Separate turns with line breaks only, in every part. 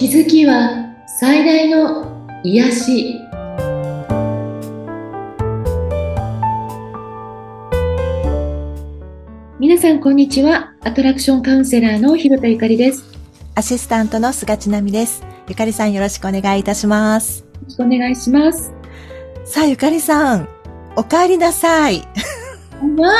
気づきは最大の癒し皆さんこんにちはアトラクションカウンセラーの広田ゆかりですよ
アシスタントの菅千奈美です。ゆかりさんよろしくお願いいたします。
ろしくお願いします
さあ、ゆかりさん、お帰りなさい。
ま？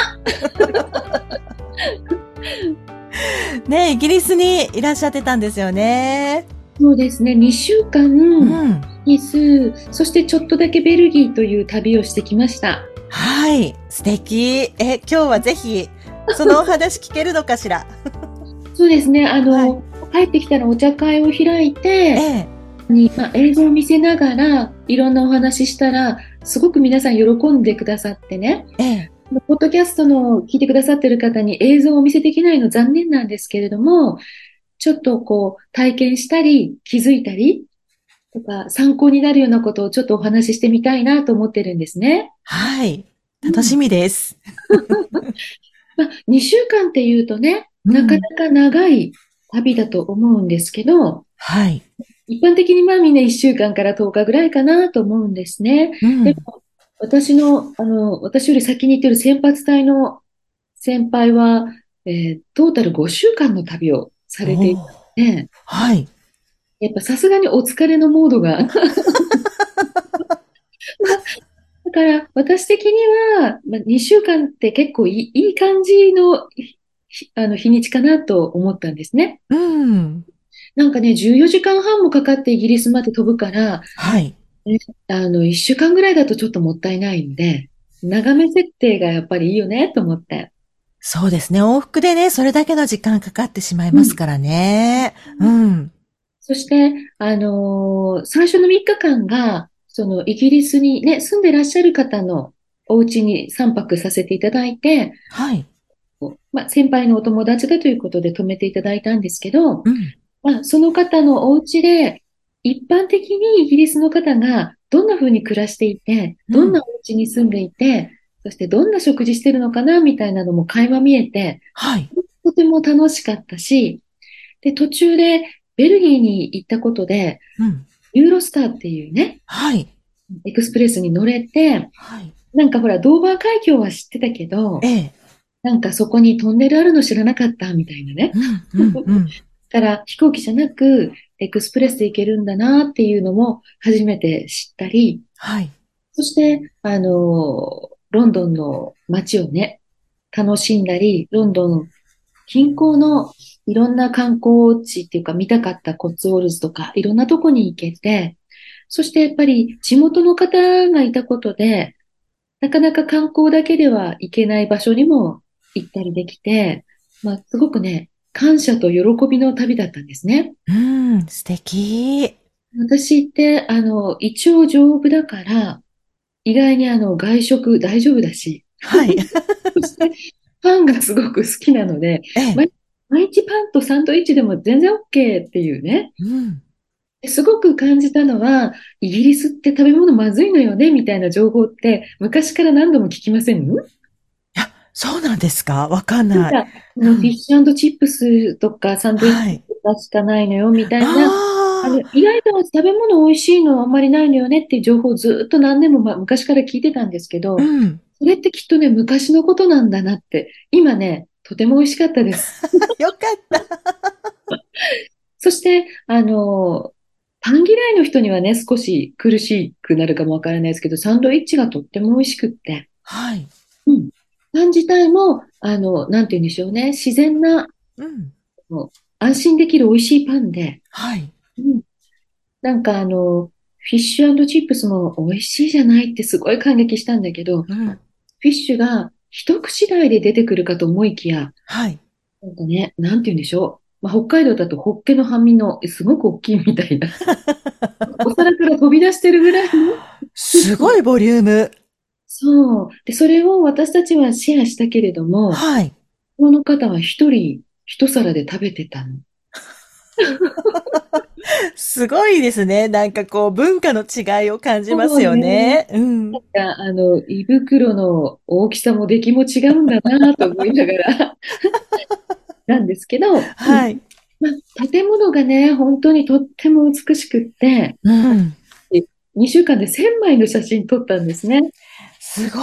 ねイギリスにいらっしゃってたんですよね。
そうですね2週間
うん。
イギリスそしてちょっとだけベルギーという旅をしてきました
はい。素敵。え、今日はぜひ、そのお話聞けるのかしら？
そうですねあの、
はい
帰ってきたらお茶会を開いて、
ええ。
に、まあ、映像を見せながらいろんなお話ししたらすごく皆さん喜んでくださってね
ええ。
ポッドキャストの聞いてくださってる方に映像をお見せできないの残念なんですけれどもちょっとこう体験したり気づいたりとか参考になるようなことをちょっとお話ししてみたいなと思ってるんですね。
はい。楽しみです。
まあ、2週間っていうとねなかなか長い旅だと思うんですけど、
はい。
一般的にまあみんな1週間から10日ぐらいかなと思うんですね。
うん
でも、私の、あの、私より先に行ってる先発隊の先輩は、えートータル5週間の旅をされていて、
はい。
やっぱさすがにお疲れのモードが。だから、私的には、まあ、2週間って結構いいいい感じの、ひあの、日にちかなと思ったんですね。
うん。
なんかね、14時間半もかかってイギリスまで飛ぶから、
はい。
あの、1週間ぐらいだとちょっともったいないんで、長め設定がやっぱりいいよねと思って。
そうですね。往復でね、それだけの時間かかってしまいますからね。うん。
そして、あのー最初の3日間が、そのイギリスにね、住んでらっしゃる方のお家に3泊させていただいて、
はい。
まあ、先輩のお友達だということで泊めていただいたんですけど、
うん。
まあ、その方のお家で、一般的にイギリスの方がどんな風に暮らしていて、どんなお家に住んでいて、そしてどんな食事してるのかなみたいなのも垣間見えて、
はい。
とても楽しかったし、で、途中でベルギーに行ったことで、
うん。
ユーロスターっていうね、
はい。
エクスプレスに乗れて、
はい。
なんかほら、ドーバー海峡は知ってたけど、
ええ。
なんかそこにトンネルあるの知らなかったみたいなね。
うん。うん。うん。
だから飛行機じゃなく、エクスプレスで行けるんだなっていうのも初めて知ったり、
はい。
そして、あの、ロンドンの街をね、楽しんだり、ロンドン近郊のいろんな観光地っていうか見たかったコッツウォルズとかいろんなとこに行けて、そしてやっぱり地元の方がいたことで、なかなか観光だけでは行けない場所にも行ったりできて、まあすごくね、感謝と喜びの旅だったんですね。
うん。素敵。
私って、あの、胃腸丈夫だから、意外にあの、外食大丈夫だし、
はい。
そして、パンがすごく好きなので、
ええ。
毎日パンとサンドイッチでも全然 OK っていうね。
うん。
すごく感じたのは、イギリスって食べ物まずいのよね、みたいな情報って昔から何度も聞きません
そうなんですか？わかんない。
なんかあのフィッシュチップスとかサンドイッ
はい。
チとかしかないのよ、みたいな。あ
あ
の意外と食べ物美味しいのあんまりないのよねっていう情報をずっと何年もま昔から聞いてたんですけど
あ。、うん。
それってきっとね、昔のことなんだなって、今ね、とても美味しかったです。
よかった。
そして、あの、パン嫌いの人にはね、少し苦しくなるかもわからないですけど、サンドイッチがとっても美味しくって、
はい。
うん。パン自体も、あの、なんて言うんでしょうね、自然な、
うん。
安心できる美味しいパンで、
はい。
うん。なんかあの、フィッシュチップスも美味しいじゃないってすごい感激したんだけど、
うん。
フィッシュが一口大で出てくるかと思いきや、
はい。
なんかね、なんて言うんでしょう。まあ、北海道だとホッケの半身のすごく大きいみたいな。お皿から飛び出してるぐらいの。
すごいボリューム。
そう。で、それを私たちはシェアしたけれども、
はい。
この方は一人一皿で食べてたの。
すごいですね。なんかこう、文化の違いを感じますよね。うん。
なんかあの、胃袋の大きさも出来も違うんだなと思いながらなんですけど、
はい。
まあ、建物がね、本当にとっても美しくって、
うん。
2週間で1000枚の写真撮ったんですね。
すごい。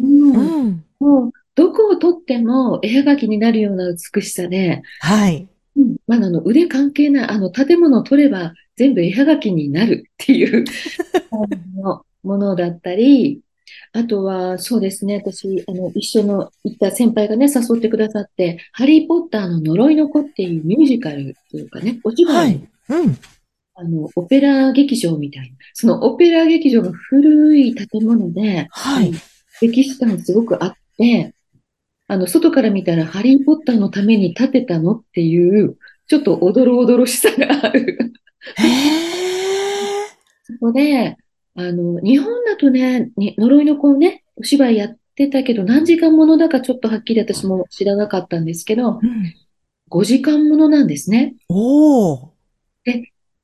うん
うん。
もう、どこを撮っても絵はがきになるような美しさで、
はい。
うん、まあ、あの、腕関係ない、あの、建物を撮れば全部絵はがきになるっていうの ものだったり、あとは、そうですね、私、あの、一緒の行った先輩がね、誘ってくださって、ハリー・ポッターの呪いの子っていうミュージカルというかね、お芝居の
はい。うん。
あの、オペラ劇場みたいな、そのオペラ劇場が古い建物で、
はい
うん歴史感すごくあって、あの、外から見たらハリー・ポッターのために建てたのっていう、ちょっとおどろおどろしさがある。そこで、あの、日本だとね、に呪いの子をね、お芝居やってたけど、何時間ものだかちょっとはっきり私も知らなかったんですけど、
うん。
5時間ものなんですね。
おー。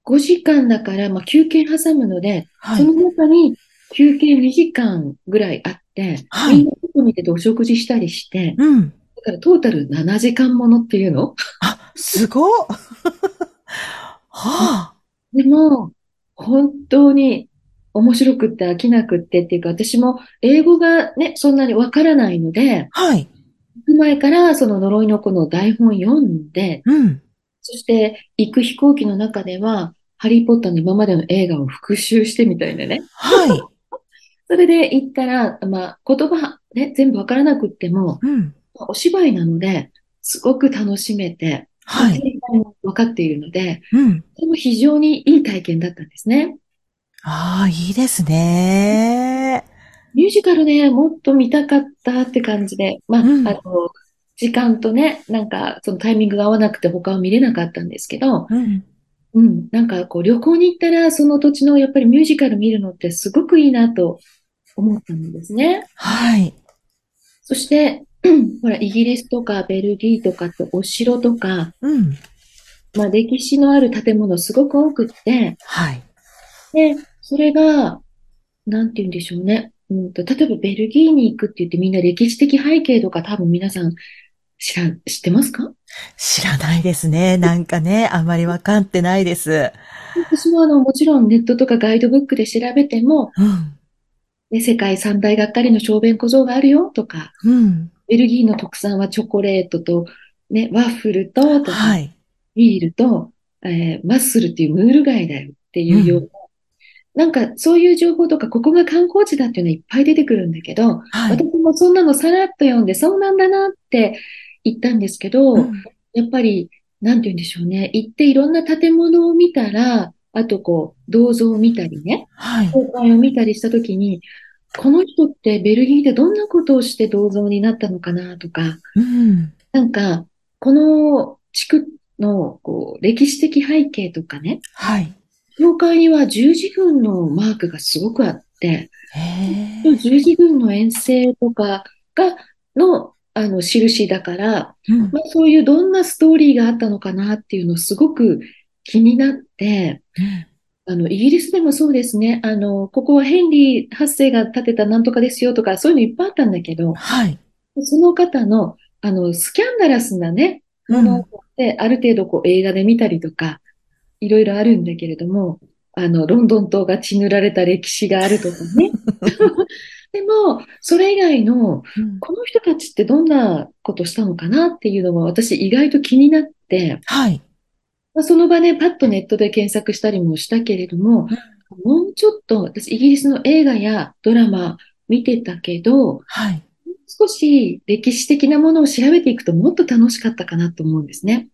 5時間だから、まあ、休憩挟むので、
はい
その。中に休憩2時間ぐらいあって、
はい
みんな外に出てお食事したりして、
うん。
だからトータル7時間ものっていうの？
あ、すごっ。はあ。
でも、本当に面白くって飽きなくってっていうか、私も英語がね、そんなにわからないので、
はい。
前からその呪いの子の台本読んで、
うん。
そして行く飛行機の中では、ハリー・ポッターの今までの映画を復習してみたいなね。
はい。
それで行ったら、まあ、言葉ね、全部わからなくっても、
うん。
お芝居なので、すごく楽しめて、
はい。
分かっているので、
うん。
でも非常にいい体験だったんですね。
ああ、いいですね。
ミュージカルね、もっと見たかったって感じで、まあ、
うん
あの、時間とね、なんか、そのタイミングが合わなくて他は見れなかったんですけど、
うん。
うん、なんかこう旅行に行ったら、その土地のやっぱりミュージカル見るのってすごくいいなと思ったんですね。
はい。
そして、う んほら、イギリスとかベルギーとかってお城とか、
うん。
まあ歴史のある建物すごく多くって、
はい。
で、それが、なんて言うんでしょうね。うんと、例えばベルギーに行くって言ってみんな歴史的背景とか多分皆さん知ら、知ってますか？
知らないですね。なんかね、あまりわかってないです。
私もあの、もちろんネットとかガイドブックで調べても、
うん。
ね、世界三大がっかりの小便小僧があるよとか、
うん。
ベルギーの特産はチョコレートと、ね、ワッフルと、とか、
はい。
ビールと、えーマッスルっていうムール貝だよっていうような、なんかそういう情報とか、ここが観光地だっていうのはいっぱい出てくるんだけど、
はい。
私もそんなのさらっと読んで、そうなんだなって言ったんですけど、
うん
やっぱり、なんて言うんでしょうね。行っていろんな建物を見たら、あとこう、銅像を見たりね、
はい。
教会を見たりしたときに、この人ってベルギーでどんなことをして銅像になったのかなとか、
うん。
なんか、この地区のこう歴史的背景とかね、
はい。
教会には十字軍のマークがすごくあって。十字軍の遠征とかが、の、あの、印だから、
うん
まあ、そういうどんなストーリーがあったのかなっていうのすごく気になって、あの、イギリスでもそうですね。あの、ここはヘンリー8世が建てたなんとかですよとか、そういうのいっぱいあったんだけど、
はい。
その方の、あの、スキャンダラスなね、ものある程度こう映画で見たりとか、いろいろあるんだけれども、あの、ロンドン島が血塗られた歴史があるとかね。でも、それ以外の、
うん
この人たちってどんなことしたのかなっていうのが私意外と気になって、
はい。
まあ、その場でパッとネットで検索したりもしたけれども、もうちょっと私イギリスの映画やドラマ見てたけど、
はい。
少し歴史的なものを調べていくともっと楽しかったかなと思うんですね。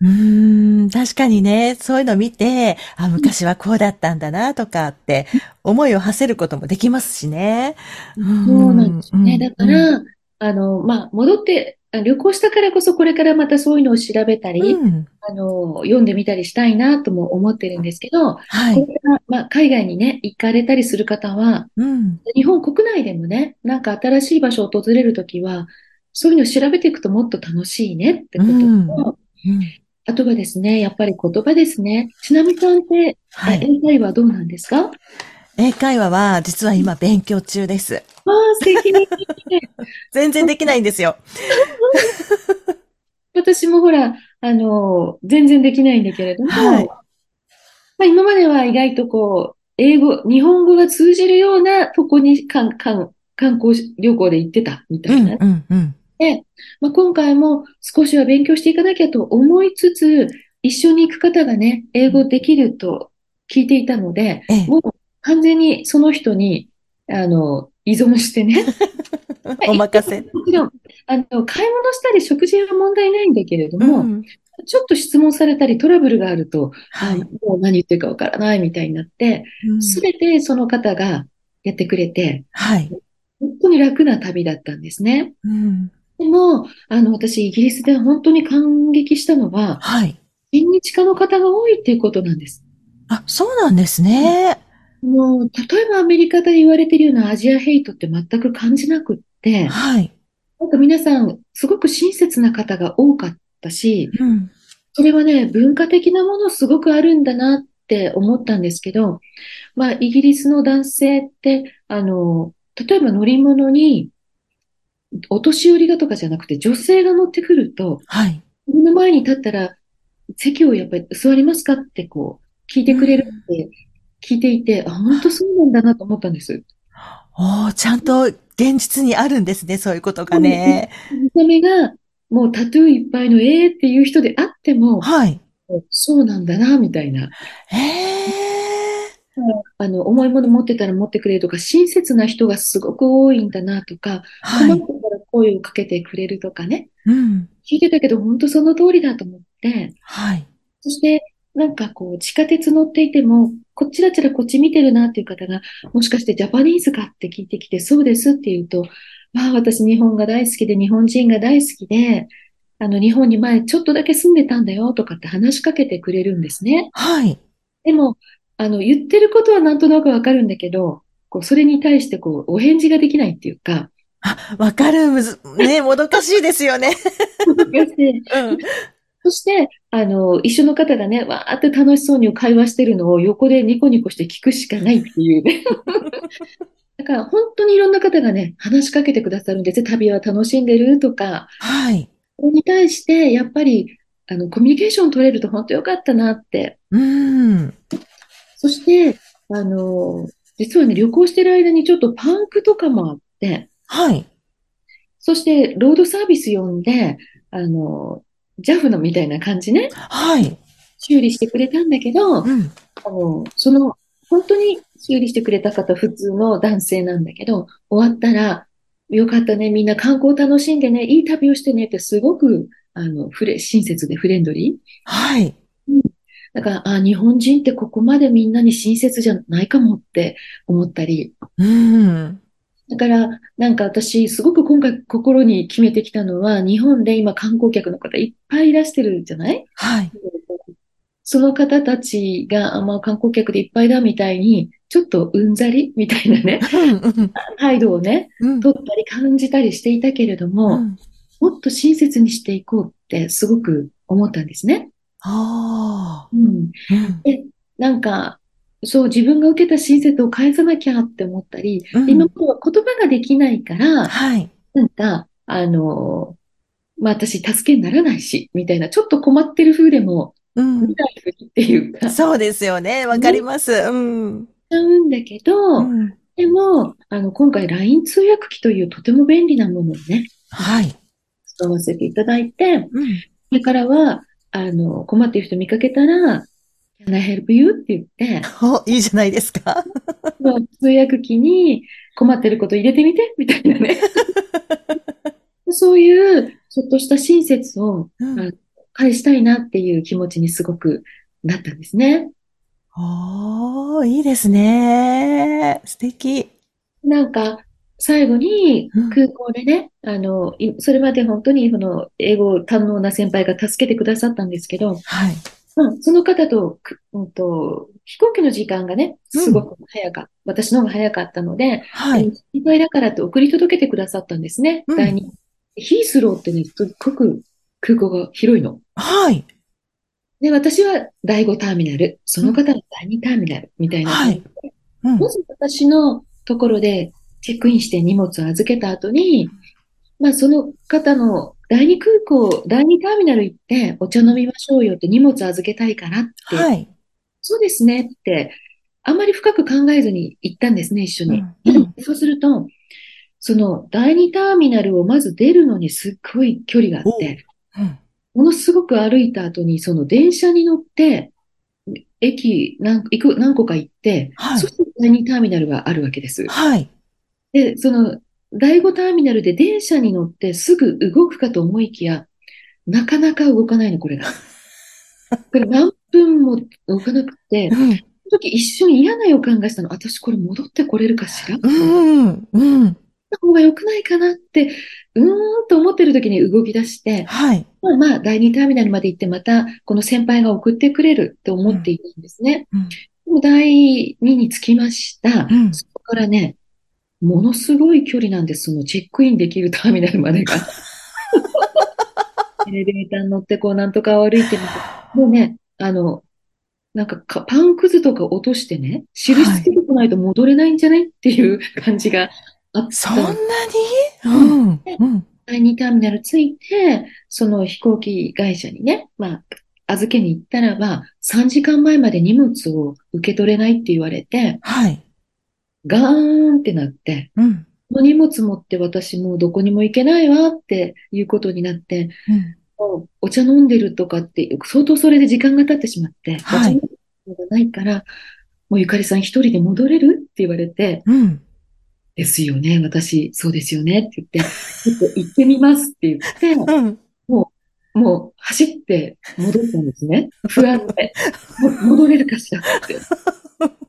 うーん、確かにね、そういうの見て、あ、昔はこうだったんだな、とかって、思いを馳せることもできますしね。うん
そうなんですよね。
うん
だから、あの、まあ、戻って、あ旅行したからこそこれからまたそういうのを調べたり、
うん。
あの、読んでみたりしたいなとも思ってるんですけど、
はい。
これから、まあ、海外にね、行かれたりする方は、
うん。
日本国内でもね、なんか新しい場所を訪れるときは、そういうのを調べていくともっと楽しいねってことと、
うん
あとはですね、やっぱり言葉ですね。ちなみさんって、あ
はい。
英会話どうなんですか？あ
英会話は、実は今勉強中です。
あ、素敵。
全然できないんですよ。
私 私もほら、あの、全然できないんだけれども、
はい
まあ今までは意外とこう、英語、日本語が通じるようなとこにかんかん観光旅行で行ってたみたいな。
うん、うん、うん。
で、まあ、今回も少しは勉強していかなきゃと思いつつ、一緒に行く方がね、英語できると聞いていたので、
ええ
もう完全にその人に、あの、依存してね。
お任せ。
もちろん、あの、買い物したり食事は問題ないんだけれども、
うん
ちょっと質問されたりトラブルがあると、
はい
あもう何言ってるかわからないみたいになって、
うん
すべてその方がやってくれて、
はい。
本当に楽な旅だったんですね。
うん
でも、あの、私、イギリスで本当に感激したのは、
はい。
親日家の方が多いっていうことなんです。
あ、そうなんですね。
もう、例えばアメリカで言われているようなアジアヘイトって全く感じなくって、
はい。
なんか皆さん、すごく親切な方が多かったし、
うん。
それはね、文化的なものすごくあるんだなって思ったんですけど、まあ、イギリスの男性って、あの、例えば乗り物に、お年寄りがとかじゃなくて女性が乗ってくると、
はい。
自分の前に立ったら、席をやっぱり座りますかってこう、聞いてくれるって聞いていて、あ、本当そうなんだなと思ったんです。
おー、ちゃんと現実にあるんですね、そういうことがね。
見た目が、もうタトゥーいっぱいのえーっていう人であっても、
はい。
そうなんだな、みたいな。
へ
あの、重いもの持ってたら持ってくれるとか、親切な人がすごく多いんだなとか、
ー。はい。
困ってたら声をかけてくれるとかね。
うん。
聞いてたけど、本当その通りだと思って、
はい。
そして、なんかこう、地下鉄乗っていても、こっちらちらこっち見てるなっていう方が、もしかしてジャパニーズかって聞いてきて、そうですって言うと、まあ私日本が大好きで、日本人が大好きで、あの日本に前ちょっとだけ住んでたんだよとかって話しかけてくれるんですね。
はい。
でも、あの言ってることはなんとなくわかるんだけど、こうそれに対してこう、お返事ができないっていうか、
あ、わかる。むず、ね、もどかしいですよね。うん。
そして、あの、一緒の方がね、わーって楽しそうに会話してるのを横でニコニコして聞くしかないっていうね。だから本当にいろんな方がね、話しかけてくださるんですよ。旅は楽しんでるとか、
はい。
それに対して、やっぱり、あの、コミュニケーション取れると本当よかったなって。
うん。
そして、あの、実はね、旅行してる間にちょっとパンクとかもあって、
はい。
そして、ロードサービス呼んで、あの、JAF のみたいな感じね、
はい。
修理してくれたんだけど、
うん。
あの、その、本当に修理してくれた方、普通の男性なんだけど、終わったら、よかったね、みんな観光楽しんでね、いい旅をしてねってすごく、あの、フレ、親切でフレンドリー。
はい。
だから、あ、日本人ってここまでみんなに親切じゃないかもって思ったり。
うん。
だから、なんか私、すごく今回心に決めてきたのは、日本で今観光客の方いっぱいいらしてるじゃない？
はい。
その方たちが、あまあ、観光客でいっぱいだみたいに、ちょっとうんざりみたいなね、
うん。
態度をね、
うん。
取ったり感じたりしていたけれども、
うん。
もっと親切にしていこうってすごく思ったんですね。
ああ。
うん。
うん。
で、なんか、そう、自分が受けた親切を返さなきゃって思ったり、
うん
今までは言葉ができないから、
はい。
なんか、あの、まあ私助けにならないし、みたいな、ちょっと困ってる風でも、
うん
見。ないふりっていうか、し
そうですよね。わかります。うん。
ちゃうんだけど、
うん。
でも、あの、今回 LINE 通訳機というとても便利なものをね、
はい。
使わせていただいて、
うん。
それからは、あの、困っている人見かけたら、Can I help you? って言って、
お、いいじゃないですか。
通訳機に困ってること入れてみて、みたいなね。そういう、ちょっとした親切を
うん。
返したいなっていう気持ちにすごくなったんですね。
おー、いいですね。素敵。
なんか、最後に
うん
空港でね、あの、いそれまで本当にこの英語堪能な先輩が助けてくださったんですけど、
はい。
うん、その方と、くうんと、飛行機の時間がね、すごく早かった。私の方が早かったので、
はい。
心配だからって送り届けてくださったんですね。
うん
第二。ヒースローってね、すっごく空港が広いの。
はい。
で、私は第5ターミナル、その方は第2ターミナルみたいな感じで。
うん
ま。ず私のところでチェックインして荷物を預けた後に、まあその方の第二空港、第二ターミナル行ってお茶飲みましょうよって荷物預けたいからって、
はい。
そうですねって、あんまり深く考えずに行ったんですね、一緒に。
うんうん
そうすると、その第二ターミナルをまず出るのにすっごい距離があって、
うん
ものすごく歩いた後に、その電車に乗って、駅何行く何個か行って、
はい
そして第二ターミナルがあるわけです。
はい。
で、その第五ターミナルで電車に乗ってすぐ動くかと思いきや、なかなか動かないの、これが。これ何分も動かなくて、
うん。
その時一緒に嫌な予感がしたの。私これ戻ってこれるかしら？
うん。うん。
た方が良くないかなって、うーんと思ってる時に動き出して、
はい。
まあまあ、第二ターミナルまで行ってまた、この先輩が送ってくれるって思っていたんですね。
うん
でも第二に着きました。
うん
そこからね、ものすごい距離なんです。そのチェックインできるターミナルまでが。エレベーターに乗ってこうなんとか歩いてみて、もうね、あの、なんかかパンくずとか落としてね、印つけてこないと戻れないんじゃないっていう感じがあった
そんなに？うん。うん。
第2ターミナル着いて、その飛行機会社にね、まあ、預けに行ったらば、3時間前まで荷物を受け取れないって言われて、
はい。
ガーンってなって、
うん。
この荷物持って私もうどこにも行けないわっていうことになって、
うん。
もうお茶飲んでるとかって、相当それで時間が経ってしまって、
はい
お茶飲んでるのがないから、もうゆかりさん一人で戻れるって言われて、
うん。
ですよね、私、そうですよねって言って、ちょっと行ってみますって言って、
うん。
もう走って戻ったんですね。不安で。も戻れるかしらって。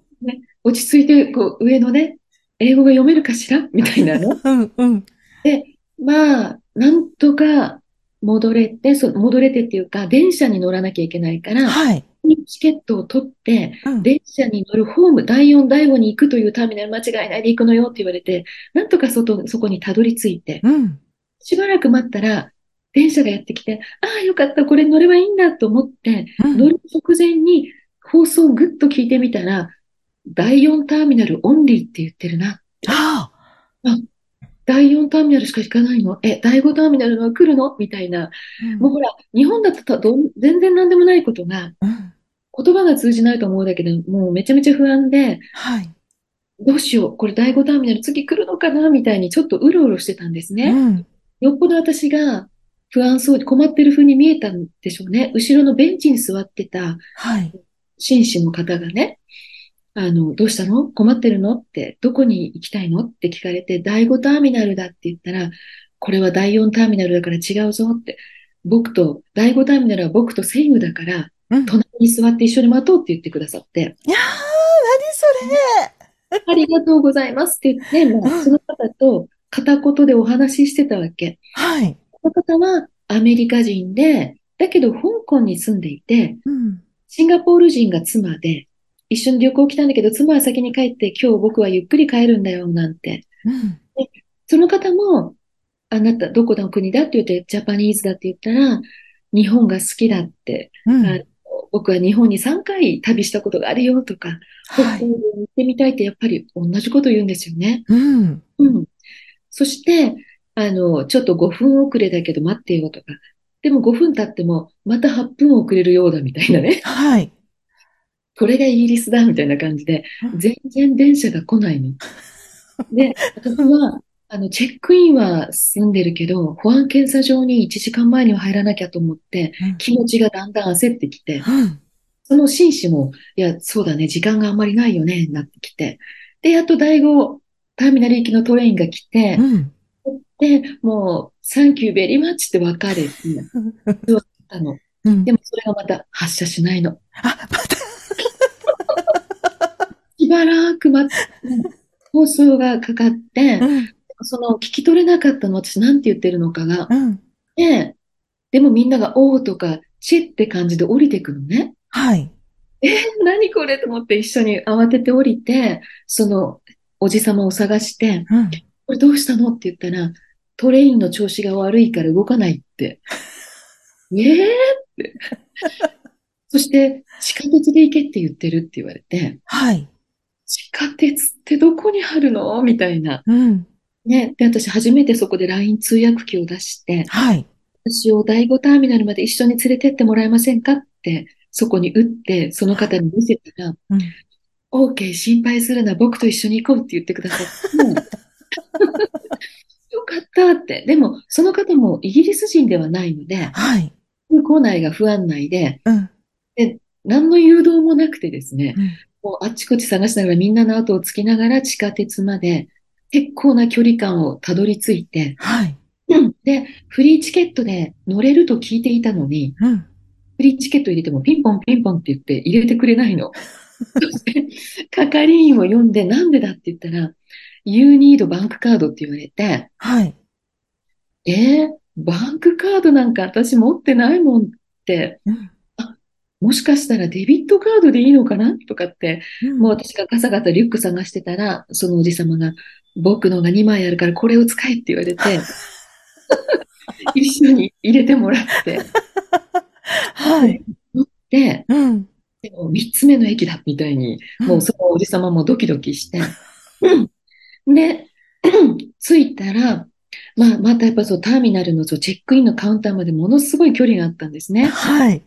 ね、落ち着いて、こう、上のね、英語が読めるかしら？みたいなの。
うん。うん。
まあ、なんとか戻れて、そ戻れてっていうか、電車に乗らなきゃいけないから、
はい。
チケットを取って、
うん。
電車に乗るホーム、第4、第5に行くというターミナル間違いないで行くのよって言われて、なんとか外、そこにたどり着いて、
うん。
しばらく待ったら、電車がやってきて、ああ、よかった、これに乗ればいいんだと思って、
うん
乗る直前に放送をぐっと聞いてみたら、第4ターミナルオンリーって言ってるな。
あ
第4ターミナルしか行かないの？え、第5ターミナルのは来るの？みたいな。
あ。
もうほら、日本だと全然何でもないことが、
うん。
言葉が通じないと思うだけで、もうめちゃめちゃ不安で、
はい。
どうしよう、これ第5ターミナル次来るのかな？みたいにちょっとうろうろしてたんですね。
うん。
よっぽど私が不安そうに困ってる風に見えたんでしょうね。後ろのベンチに座ってた
はい。
紳士の方がね、あの、どうしたの？困ってるの？って、どこに行きたいの？って聞かれて、第5ターミナルだって言ったら、これは第4ターミナルだから違うぞって、僕と、第5ターミナルは僕と専務だから、
うん。いやー、
隣に座って一緒に待とうって言ってくださって、
何それ
ありがとうございますって言って、まあ、その方と片言でお話ししてたわけ。
はい。
この方はアメリカ人で、だけど香港に住んでいて、
うん。
シンガポール人が妻で、一緒に旅行来たんだけど、妻は先に帰って、今日僕はゆっくり帰るんだよ、なんて。
うん。
その方も、あなたどこの国だって言って、ジャパニーズだって言ったら、日本が好きだって、
うん。
あ僕は日本に3回旅したことがあるよとか、北
はい。
海道に行ってみたいってやっぱり同じこと言うんですよね。
うん。
うん。そして、あの、ちょっと5分遅れだけど待ってよとか。でも5分経っても、また8分遅れるようだみたいなね。
はい。
これがイギリスだみたいな感じで、全然電車が来ないの。で、私は、あの、チェックインは済んでるけど、保安検査場に1時間前には入らなきゃと思って、
うん
気持ちがだんだん焦ってきて、
うん。
その紳士も、いや、そうだね、時間があんまりないよね、なってきて。で、やっと第5ターミナル行きのトレインが来て
う、ん。
で、もう、サンキューベリーマッチって別れて、座ったの。
うん
でもそれがまた発車しないの。
あ、また。
しばらく待って、放送がかかって、
うん。
その聞き取れなかったの、私なんて言ってるのかが。
うん。
で、でもみんなが、おーとか、チェって感じで降りてくのね。
はい。
何これと思って一緒に慌てて降りて、そのおじさまを探して、
うん。
これどうしたのって言ったら、トレインの調子が悪いから動かないって。ええって。そして、地下鉄で行けって言ってるって言われて、
はい。
地下鉄ってどこにあるの？みたいな。
うん。
ね。で、私初めてそこで LINE 通訳機を出して、
はい。
私を第5ターミナルまで一緒に連れてってもらえませんかって、そこに打って、その方に見せたら、
うん。
OK、心配するな、僕と一緒に行こうって言ってくださって、よかったって。でも、その方もイギリス人ではないので、
はい。
空港内が不安内で、
うん。
何の誘導もなくてですね、
うん
もうあっちこっち探しながらみんなの後をつきながら地下鉄まで結構な距離感をたどり着いて、
はい。
で、フリーチケットで乗れると聞いていたのに、
うん。
フリーチケット入れてもピンポンピンポンって言って入れてくれないの。そして、係員を呼んでなんでだって言ったら、You need バンクカードって言われて、
はい。
えー、バンクカードなんか私持ってないもんって、
うん。
もしかしたらデビットカードでいいのかな？とかって、
うん
もう私がガサガサリュック探してたら、そのおじさまが、僕のが2枚あるからこれを使えって言われて、一緒に入れてもらって、
はい。
で、
うん。
でも3つ目の駅だみたいに、もうそのおじさまもドキドキして、で、着いたら、まあ、またやっぱそうターミナルのそうチェックインのカウンターまでものすごい距離があったんですね。
はい。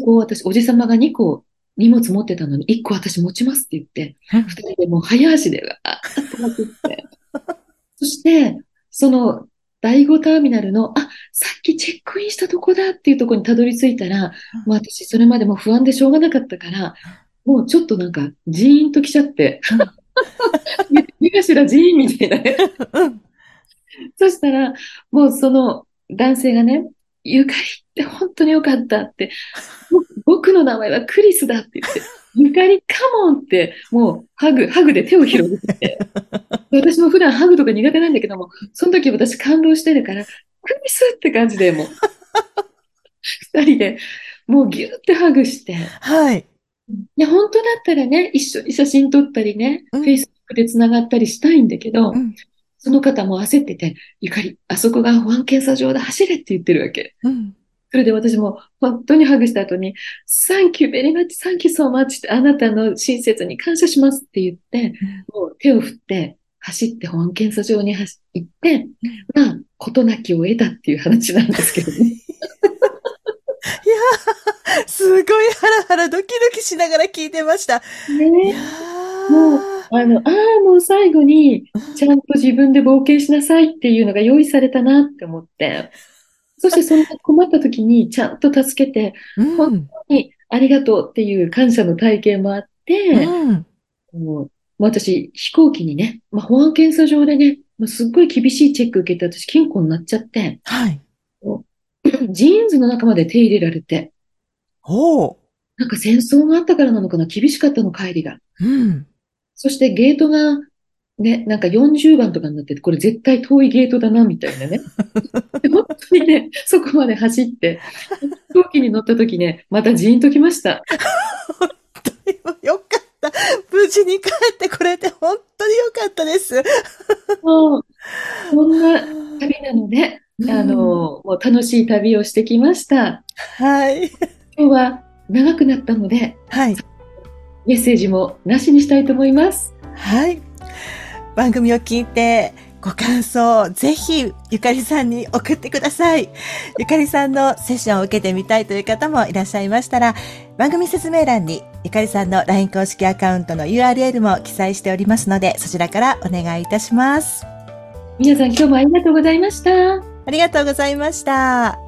ここを私、おじさまが2個荷物持ってたのに、1個私持ちますって言って、
うん。
二人でもう早足でわーってなってって。そして、その第5ターミナルの、あ、さっきチェックインしたとこだっていうところにたどり着いたら、もう私それまでも不安でしょうがなかったから、もうちょっとなんかジーンときちゃって、目頭ジーンみたいな。そしたら、もうその男性がね、ゆかりって本当によかったって、ぼ 僕の名前はクリスだって言って、ゆかりカモンって、もうハグ、ハグで手を広げてて、私も普段ハグとか苦手なんだけども、その時私感動してるから、クリスって感じでもう、二人でもうギューってハグして、
はい。
いや、本当だったらね、一緒に写真撮ったりね、
うん。
Facebook で繋がったりしたいんだけど、
うん。
その方も焦ってて、ゆかり、あそこが保安検査場で走れって言ってるわけ。
うん。
それで私も本当にハグした後に、Thank you very much, thank you so much ってあなたの親切に感謝しますって言って、もう手を振って走って保安検査場に走行って、まあ、事なきを得たっていう話なんですけどね。
すごいハラハラドキドキしながら聞いてました。い
ね
や
もう
ー
あの、ああ、もう最後に、ちゃんと自分で冒険しなさいっていうのが用意されたなって思って、そしてそんな困った時にちゃんと助けて、
うん。
本にありがとうっていう感謝の体験もあって、
うん。
もう私、飛行機にね、まあ、保安検査場でね、まあ、すっごい厳しいチェック受けて、私、金庫になっちゃって、
はい。
ジーンズの中まで手入れられて、
おう。
なんか戦争があったからなのかな、厳しかったの、帰りが。
うん。
そしてゲートが、ね、なんか40番とかになってて、これ絶対遠いゲートだな、みたいなね。本当にね、そこまで走って、飛行機に乗った時ね、またジーンときました。
よかった。無事に帰ってこれて本当によかったです。
もう、こんな旅なので、あの、もう楽しい旅をしてきました。
はい。
今日は長くなったので、
はい。
メッセージもなしにしたいと思います。
はい。番組を聞いて、ご感想、ぜひ、ゆかりさんに送ってください。ゆかりさんのセッションを受けてみたいという方もいらっしゃいましたら、番組説明欄にゆかりさんの LINE 公式アカウントの URL も記載しておりますので、そちらからお願いいたします。
皆さん今日もありがとうございました。
ありがとうございました。